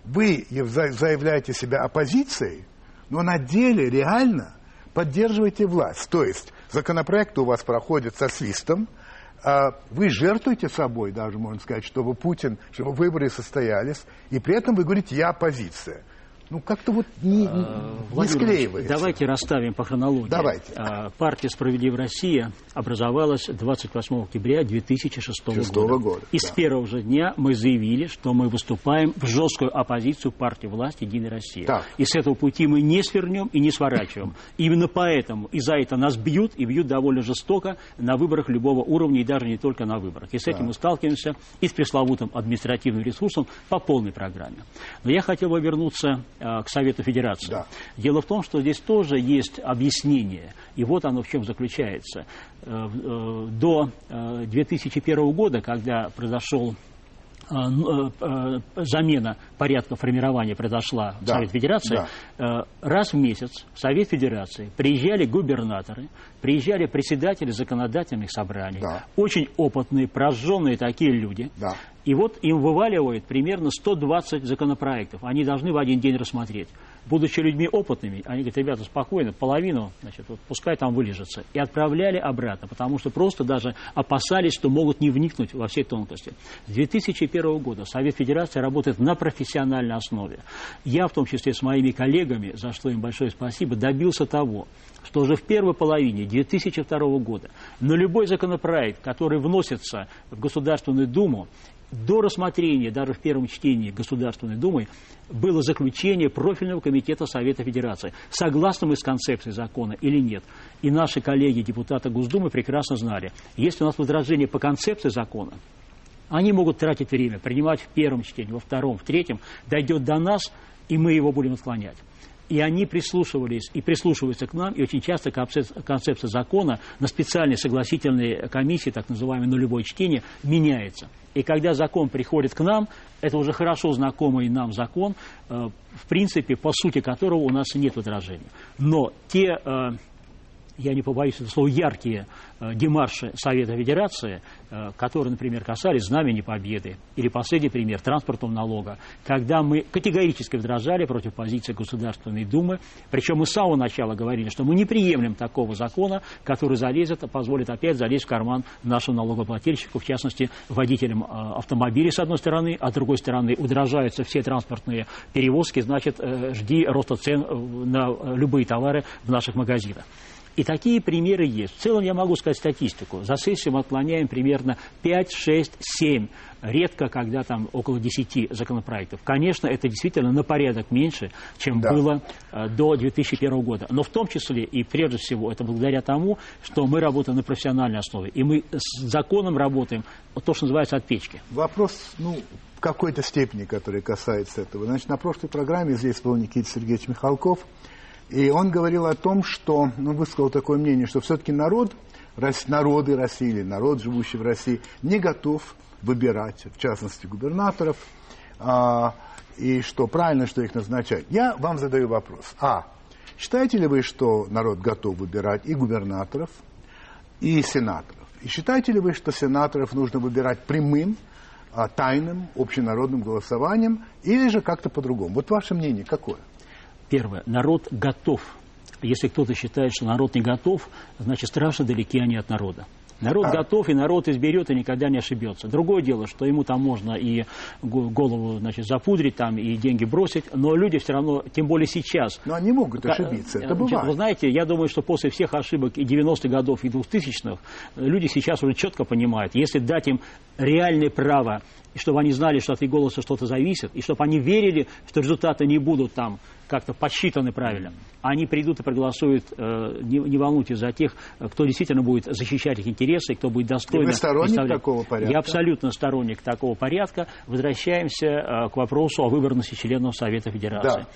вы заявляете себя оппозицией, но на деле реально поддерживаете власть. То есть законопроект у вас проходит со свистом, а вы жертвуете собой, даже можно сказать, чтобы Путин, чтобы выборы состоялись, и при этом вы говорите, я оппозиция ну как-то вот не, а, не склеивается. Давайте расставим по хронологии. Давайте. А, партия «Справедливая Россия» образовалась 28 октября 2006 года. года. И да. с первого же дня мы заявили, что мы выступаем в жесткую оппозицию партии власти «Единая Россия». Так. И с этого пути мы не свернем и не сворачиваем. Именно поэтому и за это нас бьют, и бьют довольно жестоко на выборах любого уровня, и даже не только на выборах. И с этим да. мы сталкиваемся и с пресловутым административным ресурсом по полной программе. Но я хотел бы вернуться к Совету Федерации. Да. Дело в том, что здесь тоже есть объяснение, и вот оно в чем заключается. Э, э, до 2001 года, когда произошел замена порядка формирования произошла в да, Совет Федерации, да. раз в месяц в Совет Федерации приезжали губернаторы, приезжали председатели законодательных собраний, да. очень опытные, прожженные такие люди, да. И вот им вываливают примерно 120 законопроектов. Они должны в один день рассмотреть. Будучи людьми опытными, они говорят, ребята, спокойно, половину, значит, вот пускай там вылежится. И отправляли обратно, потому что просто даже опасались, что могут не вникнуть во все тонкости. С 2001 года Совет Федерации работает на профессиональной основе. Я, в том числе с моими коллегами, за что им большое спасибо, добился того, что уже в первой половине 2002 года на любой законопроект, который вносится в Государственную Думу, до рассмотрения, даже в первом чтении Государственной Думы, было заключение профильного комитета Совета Федерации. Согласны мы с концепцией закона или нет? И наши коллеги, депутаты Госдумы, прекрасно знали, если у нас возражение по концепции закона, они могут тратить время, принимать в первом чтении, во втором, в третьем, дойдет до нас, и мы его будем отклонять. И они прислушивались и прислушиваются к нам, и очень часто концепция закона на специальной согласительной комиссии, так называемой нулевое чтение, меняется. И когда закон приходит к нам, это уже хорошо знакомый нам закон, э, в принципе, по сути которого у нас нет возражений. Но те э, я не побоюсь этого слова, яркие э, демарши Совета Федерации, э, которые, например, касались Знамени Победы, или последний пример, транспортного налога, когда мы категорически возражали против позиции Государственной Думы, причем мы с самого начала говорили, что мы не приемлем такого закона, который залезет, позволит опять залезть в карман нашему налогоплательщику, в частности, водителям э, автомобилей, с одной стороны, а с другой стороны, удорожаются все транспортные перевозки, значит, жди роста цен на любые товары в наших магазинах. И такие примеры есть. В целом я могу сказать статистику. За сессию мы отклоняем примерно 5, 6, 7. Редко, когда там около 10 законопроектов. Конечно, это действительно на порядок меньше, чем да. было э, до 2001 года. Но в том числе и прежде всего это благодаря тому, что мы работаем на профессиональной основе. И мы с законом работаем, то, что называется, от печки. Вопрос, ну, в какой-то степени, который касается этого. Значит, на прошлой программе здесь был Никита Сергеевич Михалков – и он говорил о том, что, ну, высказал такое мнение, что все-таки народ, народы России или народ, живущий в России, не готов выбирать, в частности, губернаторов, а, и что правильно, что их назначать. Я вам задаю вопрос. А. Считаете ли вы, что народ готов выбирать и губернаторов, и сенаторов? И считаете ли вы, что сенаторов нужно выбирать прямым, а, тайным, общенародным голосованием, или же как-то по-другому? Вот ваше мнение какое? Первое. Народ готов. Если кто-то считает, что народ не готов, значит, страшно далеки они от народа. Народ а. готов, и народ изберет, и никогда не ошибется. Другое дело, что ему там можно и голову значит, запудрить, там, и деньги бросить, но люди все равно, тем более сейчас... Но они могут ошибиться, это бывает. Вы знаете, я думаю, что после всех ошибок и 90-х годов, и 2000-х, люди сейчас уже четко понимают, если дать им реальное право, и чтобы они знали, что от их голоса что-то зависит, и чтобы они верили, что результаты не будут там как-то подсчитаны правильно. Они придут и проголосуют, э, не, не волнуйтесь за тех, кто действительно будет защищать их интересы, кто будет достойно... И вы сторонник такого порядка? Я абсолютно сторонник такого порядка. Возвращаемся э, к вопросу о выборности членов Совета Федерации. Да.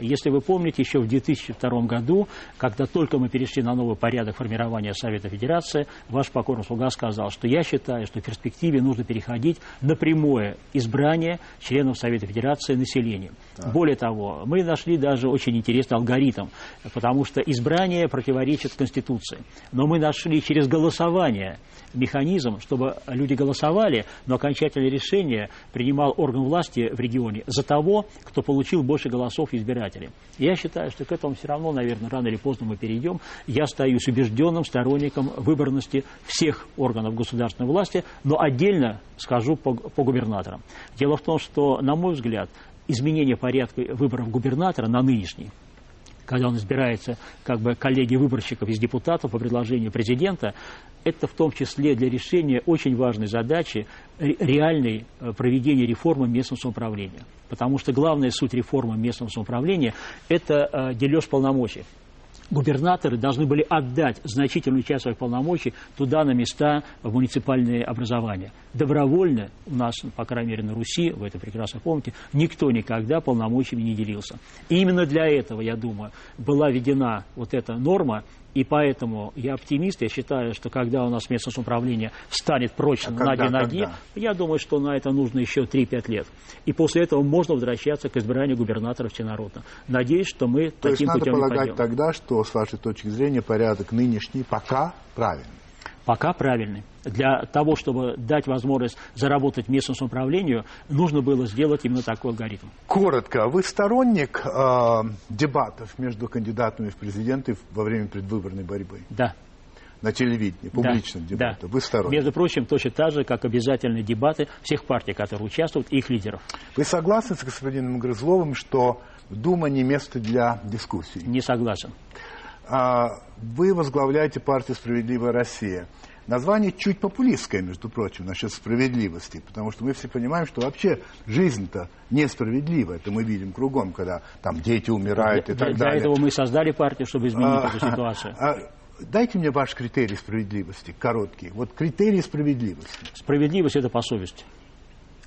Если вы помните, еще в 2002 году, когда только мы перешли на новый порядок формирования Совета Федерации, ваш покорный слуга сказал, что я считаю, что в перспективе нужно переходить на прямое избрание членов Совета Федерации населением. Да. Более того, мы нашли даже очень интересный алгоритм, потому что избрание противоречит Конституции. Но мы нашли через голосование механизм, чтобы люди голосовали, но окончательное решение принимал орган власти в регионе за того, кто получил больше голосов избирателей. Я считаю, что к этому все равно, наверное, рано или поздно мы перейдем. Я остаюсь убежденным сторонником выборности всех органов государственной власти, но отдельно скажу по, по губернаторам. Дело в том, что, на мой взгляд, изменение порядка выборов губернатора на нынешний когда он избирается как бы коллеги выборщиков из депутатов по предложению президента, это в том числе для решения очень важной задачи реальной э, проведения реформы местного самоуправления. Потому что главная суть реформы местного самоуправления – это э, дележ полномочий губернаторы должны были отдать значительную часть своих полномочий туда, на места, в муниципальные образования. Добровольно у нас, по крайней мере, на Руси, вы это прекрасно помните, никто никогда полномочиями не делился. И именно для этого, я думаю, была введена вот эта норма, и поэтому я оптимист, я считаю, что когда у нас местное самоуправление встанет прочно а на две ноги, я думаю, что на это нужно еще 3-5 лет. И после этого можно возвращаться к избранию губернаторов Ченародна. Надеюсь, что мы То таким есть путем надо полагать тогда, что, с вашей точки зрения, порядок нынешний пока правильный? Пока правильный. Для того, чтобы дать возможность заработать местному самоуправлению, нужно было сделать именно такой алгоритм. Коротко, вы сторонник э, дебатов между кандидатами в президенты во время предвыборной борьбы? Да. На телевидении, публичных да, дебатов. Да. Вы сторонник? Между прочим, точно так же, как обязательные дебаты всех партий, которые участвуют, и их лидеров. Вы согласны с господином Грызловым, что Дума не место для дискуссий? Не согласен. А, вы возглавляете партию «Справедливая Россия». Название чуть популистское, между прочим, насчет справедливости, потому что мы все понимаем, что вообще жизнь-то несправедлива. Это мы видим кругом, когда там дети умирают для, и так для далее. этого мы создали партию, чтобы изменить А, эту ситуацию. а, дайте мне ваш критерий справедливости, короткий. Вот критерий справедливости. Справедливость – это по совести.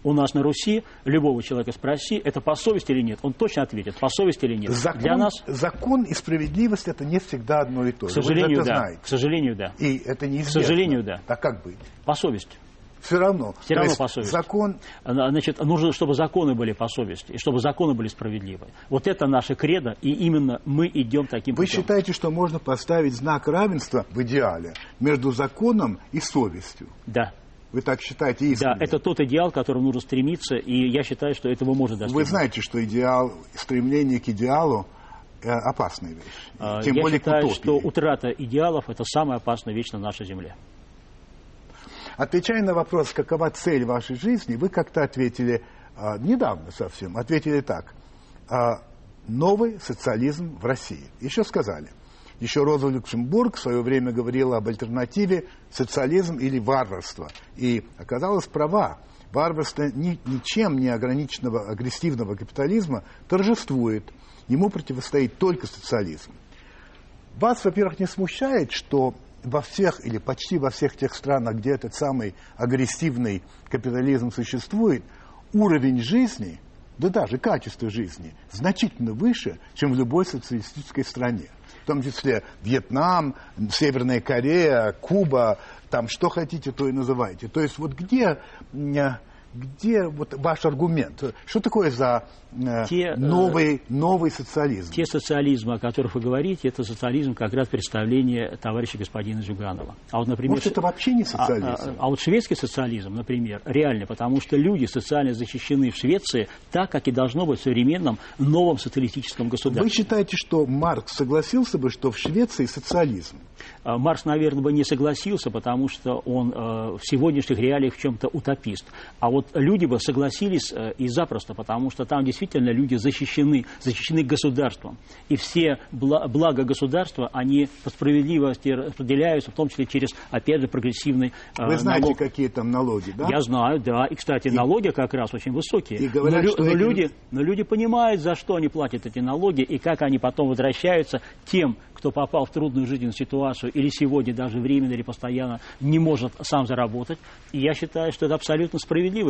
У нас на Руси любого человека спроси, это по совести или нет, он точно ответит, по совести или нет. Закон, Для нас, закон и справедливость это не всегда одно и то к же. Вы сожалению, это да. знаете. К сожалению, да. И это неизвестно. сожалению, да. А как быть? По совести. Все равно. Все равно по совести. Закон А, Значит, нужно, чтобы законы были по совести, и чтобы законы были справедливы. Вот это наше кредо, и именно мы идем таким Вы путем. считаете, что можно поставить знак равенства в идеале между законом и совестью? Да. Вы так считаете Да, искренне? это тот идеал, к которому нужно стремиться, и я считаю, что этого можно достичь. Вы знаете, что идеал, стремление к идеалу э, опасная вещь. А, Тем я более считаю, что утрата идеалов – это самая опасная вещь на нашей земле. Отвечая на вопрос, какова цель вашей жизни, вы как-то ответили, а, недавно совсем, ответили так. а, новый социализм в России. Еще сказали. Еще Роза Люксембург в свое время говорила об альтернативе социализм или варварство. И оказалась права. Варварство ни- ничем не ограниченного агрессивного капитализма торжествует. Ему противостоит только социализм. Вас, во-первых, не смущает, что во всех или почти во всех тех странах, где этот самый агрессивный капитализм существует, уровень жизни, да даже качество жизни, значительно выше, чем в любой социалистической стране. В том числе Вьетнам, Северная Корея, Куба, там что хотите, то и называйте. То есть вот где, м, где вот ваш аргумент? Что такое за э, Те, э, новый, новый социализм? Те социализмы, о которых вы говорите, это социализм как раз представление товарища господина Зюганова. А вот, например, Может, это вообще не а, социализм? а- а вот шведский социализм, например, реально, потому что люди социально защищены в Швеции так, как и должно быть в современном новом социалистическом Вы государстве. считаете, что Маркс согласился бы, что в Швеции социализм? А, Маркс, наверное, бы не согласился, потому что он э, в сегодняшних реалиях в чем-то утопист. А вот люди бы согласились э, и запросто, потому что там действительно люди защищены, защищены государством. И все бла- блага государства, они по справедливости распределяются, в том числе через, опять же, прогрессивный э, Вы знаете, налог. какие там налоги, да? Я знаю, да. И, кстати, налоги как раз очень высокие. и говорят, но, что но эти- люди, но люди понимают, за что они платят эти налоги и как они потом возвращаются тем, кто попал в трудную жизненную ситуацию или сегодня даже временно или постоянно не может сам заработать. И я считаю, что это абсолютно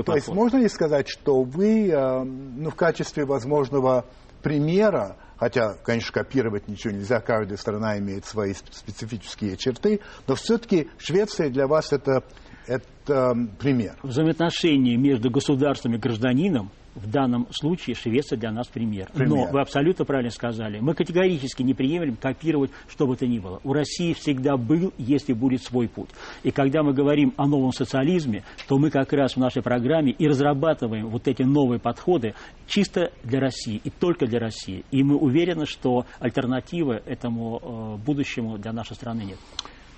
справедливый То есть можно ли сказать, что вы э, ну, в качестве возможного примера, хотя, конечно, копировать ничего нельзя, каждая страна имеет свои сп- специфические черты, но все-таки Швеция для вас это, это пример. Взаимоотношения между государством и гражданином в данном случае Швеция для нас пример. Пример. Но вы абсолютно правильно сказали. Мы категорически не приемлем копировать что бы то ни было. У России всегда был, если будет свой путь. И когда мы говорим о новом социализме, то мы как раз в нашей программе и разрабатываем вот эти новые подходы чисто для России и только для России. И мы уверены, что альтернативы этому э, будущему для нашей страны нет.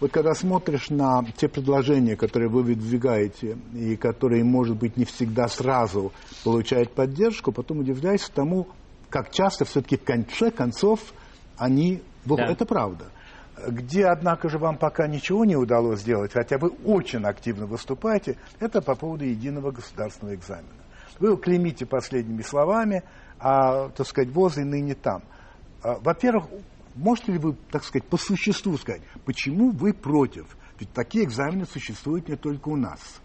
Вот когда смотришь на те предложения, которые вы выдвигаете, и которые, может быть, не всегда сразу получают поддержку, потом удивляешься тому, как часто все-таки в конце концов они... Да. Это правда. Где, однако же, вам пока ничего не удалось сделать, хотя вы очень активно выступаете, это по поводу единого государственного экзамена. Вы его клеймите последними словами, а, так сказать, возле ныне там. А, Во-первых, можете ли вы, так сказать, по существу сказать, почему вы против? Ведь такие экзамены существуют не только у нас.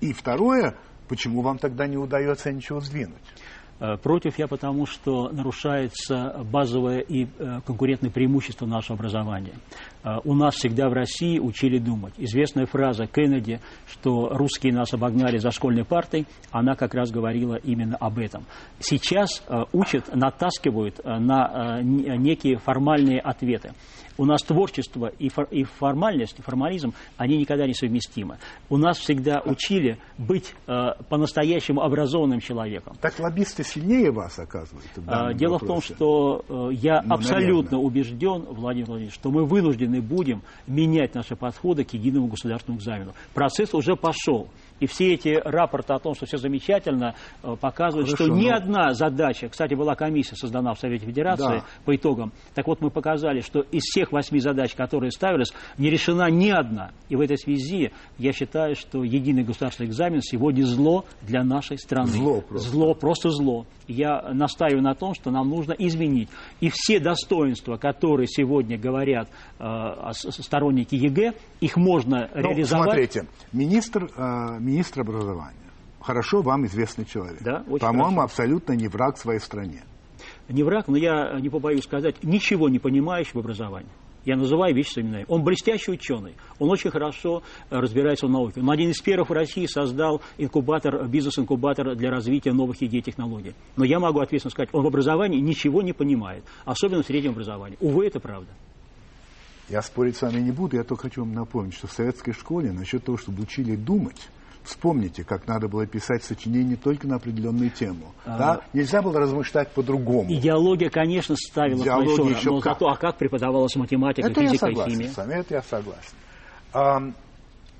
И второе, почему вам тогда не удается ничего сдвинуть? Э, Против я потому, что нарушается базовое и э, конкурентное преимущество нашего образования. Э, У нас всегда в России учили думать. Известная фраза Кеннеди, что русские нас обогнали за школьной партой, она как раз говорила именно об этом. Сейчас учат, натаскивают на некие формальные ответы. У нас творчество и, фор- и формальность, формализм, они никогда не совместимы. У нас всегда учили быть э, по-настоящему образованным человеком. Так лоббисты сильнее вас, оказывается, в данном Дело в том, что э, я Ну, абсолютно наверное. убежден, Владимир Владимирович, что мы вынуждены будем менять наши подходы к единому государственному экзамену. Процесс уже пошел. И все эти рапорты о том, что все замечательно, э, показывают, Хорошо, что ни но... одна задача, кстати, была комиссия создана в Совете Федерации да. по итогам, так вот мы показали, что из всех восьми задач, которые ставились, не решена ни одна. И в этой связи я считаю, что единый государственный экзамен сегодня зло для нашей страны. Зло просто. Зло, просто зло. Я настаиваю на том, что нам нужно изменить. И все достоинства, которые сегодня говорят э, сторонники ЕГЭ, их можно ну, реализовать. Смотрите, министр, э, министр образования, хорошо вам известный человек. Да, По-моему, абсолютно не враг своей стране. Не враг, но я не побоюсь сказать, ничего не понимающий в образовании. Я называю вещи своими именами. Он блестящий ученый, он очень хорошо э, разбирается в науке. Он один из первых в России создал инкубатор, бизнес-инкубатор для развития новых идей и технологий. Но я могу ответственно сказать, он в образовании ничего не понимает, особенно в среднем образовании. Увы, это правда. Я спорить с вами не буду, я только хочу вам напомнить, что в советской школе насчет того, чтобы учили думать, Вспомните, как надо было писать сочинение только на определенную тему. А... Да? Нельзя было размышлять по-другому. Идеология, конечно, ставила Идеология еще но как. зато а как преподавалась математика, это физика я согласен и химия? С вами, это я согласен. А,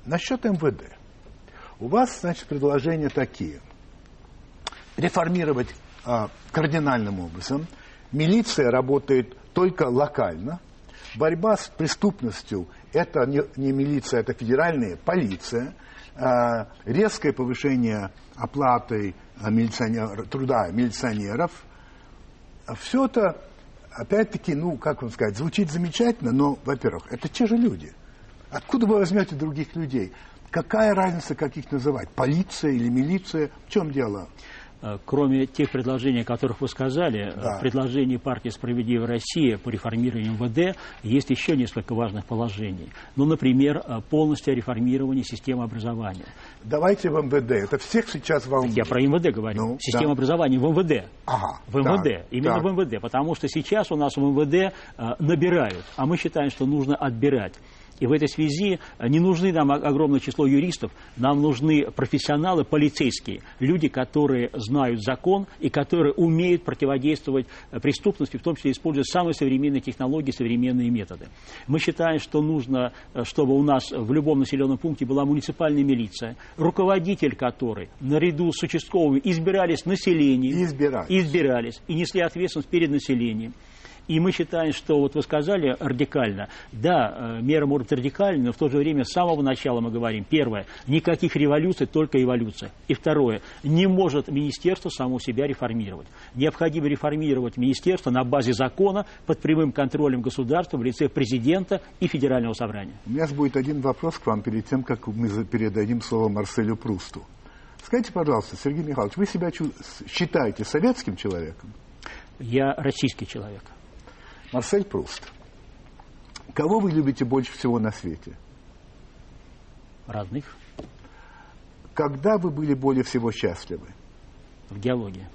насчет МВД. У вас, значит, предложения такие. Реформировать а, кардинальным образом. Милиция работает только локально. Борьба с преступностью – это не, не милиция, это федеральная полиция – резкое повышение оплаты э, милиционер, труда милиционеров. Все это, опять-таки, ну, как вам сказать, звучит замечательно, но, во-первых, это те же люди. Откуда вы возьмете других людей? Какая разница, как их называть? Полиция или милиция? В чем дело? Э, кроме тех предложений, о которых вы сказали, э, да. в предложении партии «Справедливая Россия» по реформированию МВД есть еще несколько важных положений. Ну, например, э, полностью реформирование системы образования. Давайте в МВД. Это всех сейчас волнует. Я про МВД говорю. Ну, Система да. образования в МВД. Ага, в МВД. Так, Именно так. в МВД. Потому что сейчас у нас в МВД набирают, а мы считаем, что нужно отбирать. И в этой связи э, не нужны нам огромное число юристов, нам нужны профессионалы полицейские, люди, которые знают закон и которые умеют противодействовать э, преступности, в том числе используя самые современные технологии, современные методы. Мы считаем, что нужно, э, чтобы у нас в любом населенном пункте была муниципальная милиция, руководитель которой наряду с участковыми избирались населением, избирались. избирались и несли ответственность перед населением. И мы считаем, что вот вы сказали радикально, да, э, мера может быть радикальной, но в то же время с самого начала мы говорим, первое, никаких революций, только эволюция. И второе, не может министерство само себя реформировать. Необходимо реформировать министерство на базе закона под прямым контролем государства в лице президента и федерального собрания. У меня будет один вопрос к вам перед тем, как мы передадим слово Марселю Прусту. Скажите, пожалуйста, Сергей Михайлович, вы себя считаете советским человеком? Я российский человек. Марсель Пруст. Кого вы любите больше всего на свете? Разных. Когда вы были более всего счастливы? В геологии.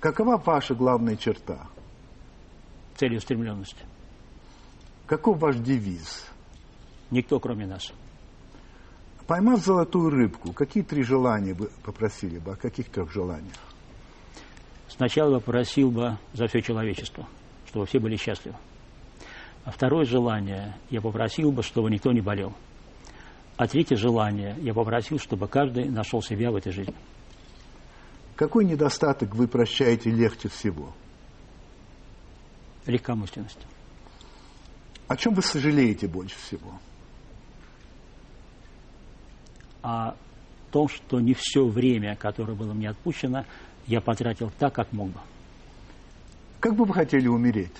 Какова ваша главная черта? Целеустремленность. Каков ваш девиз? Никто, кроме нас. Поймав золотую рыбку, какие три желания вы попросили бы? О каких трех желаниях? Сначала бы попросил бы за все человечество – чтобы все были счастливы. А второе желание, я попросил бы, чтобы никто не болел. А третье желание, я попросил, чтобы каждый нашел себя в этой жизни. Какой недостаток вы прощаете легче всего? Легкомысленность. О чем вы сожалеете больше всего? О том, что не все время, которое было мне отпущено, я потратил так, как мог бы. Как бы вы хотели умереть?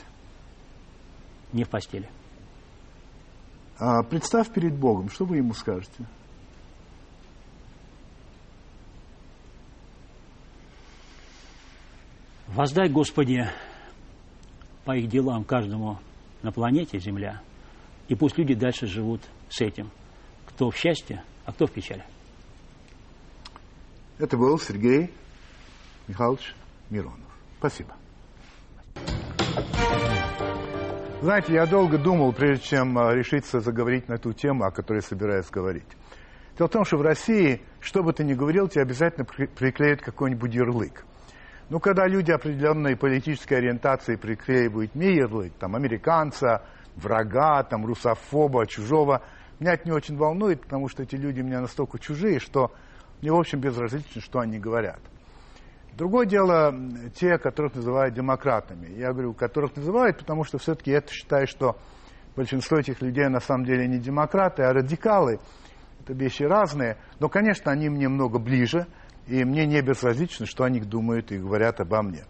Не в постели. А представь перед Богом, что вы ему скажете? Воздай, Господи, по их делам каждому на планете Земля, и пусть люди дальше живут с этим. Кто в счастье, а кто в печали. Это был Сергей Михайлович Миронов. Спасибо. Знаете, я долго думал, прежде чем а, решиться заговорить на эту тему, о которой собираюсь говорить. Дело в том, что в России, что бы ты ни говорил, тебе обязательно приклеят какой-нибудь ярлык. Ну, когда люди определенной политической ориентации приклеивают мне ярлык, там, американца, врага, там, русофоба, чужого, меня это не очень волнует, потому что эти люди мне настолько чужие, что мне, в общем, безразлично, что они говорят. Другое дело, те, которых называют демократами. Я говорю, которых называют, потому что все-таки я считаю, что большинство этих людей на самом деле не демократы, а радикалы. Это вещи разные. Но, конечно, они мне много ближе, и мне не безразлично, что они думают и говорят обо мне.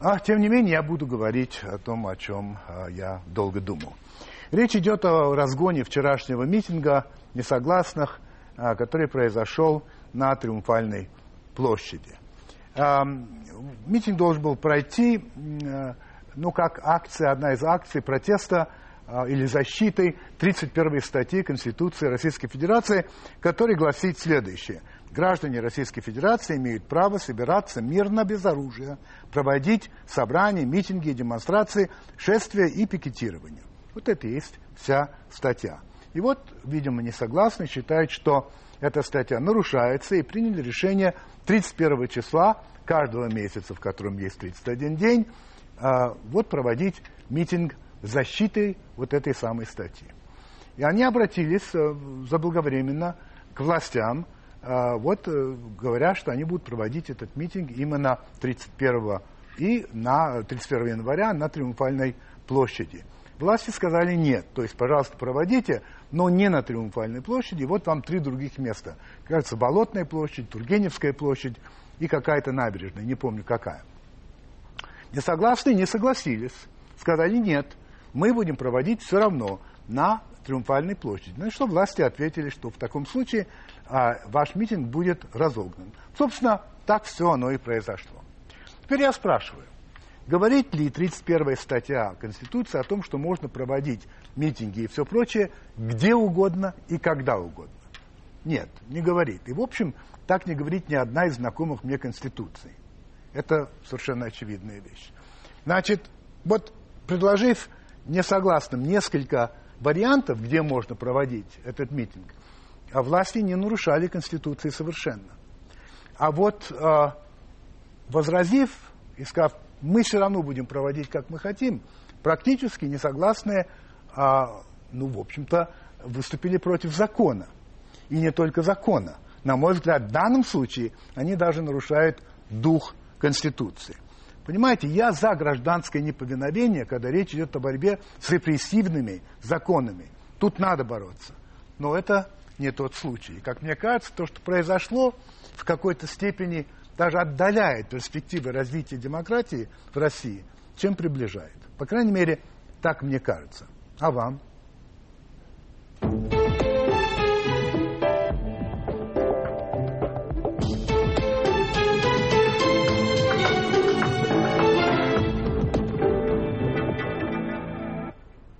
А тем не менее, я буду говорить о том, о чем а, я долго думал. Речь идет о разгоне вчерашнего митинга несогласных, а, который произошел на Триумфальной площади. Митинг должен был пройти, э, ну, как акция, одна из акций протеста а, или защиты 31 статьи Конституции Российской Федерации, которая гласит следующее. Граждане Российской Федерации имеют право собираться мирно без оружия, проводить собрания, митинги, демонстрации, шествия и пикетирование. Вот это и есть вся статья. И вот, видимо, не согласны, считают, что эта статья нарушается, и приняли решение 31 числа каждого месяца, в котором есть 31 день, а, вот проводить митинг защиты вот этой самой статьи. И они обратились э, заблаговременно к властям, а, вот э, говоря, что они будут проводить этот митинг именно 31 и на 31 января на Триумфальной площади. Власти сказали нет, то есть, пожалуйста, проводите, но не на Триумфальной площади. Вот вам три других места. Кажется, Болотная площадь, Тургеневская площадь и какая-то набережная, не помню какая. Несогласные не согласились. Сказали нет, мы будем проводить все равно на Триумфальной площади. Ну и что власти ответили, что в таком случае а, ваш митинг будет разогнан. Собственно, так все оно и произошло. Теперь я спрашиваю, Говорит ли 31 статья Конституции о том, что можно проводить митинги и все прочее где угодно и когда угодно? Нет, не говорит. И, в общем, так не говорит ни одна из знакомых мне Конституций. Это совершенно очевидная вещь. Значит, вот предложив несогласным несколько вариантов, где можно проводить этот митинг, а власти не нарушали Конституции совершенно. А вот э, возразив и сказав, мы все равно будем проводить, как мы хотим, практически несогласные, а, ну, в общем-то, выступили против закона. И не только закона. На мой взгляд, в данном случае они даже нарушают дух Конституции. Понимаете, я за гражданское неповиновение, когда речь идет о борьбе с репрессивными законами. Тут надо бороться. Но это не тот случай. Как мне кажется, то, что произошло, в какой-то степени даже отдаляет перспективы развития демократии в России, чем приближает. По крайней мере, так мне кажется. А вам? thank you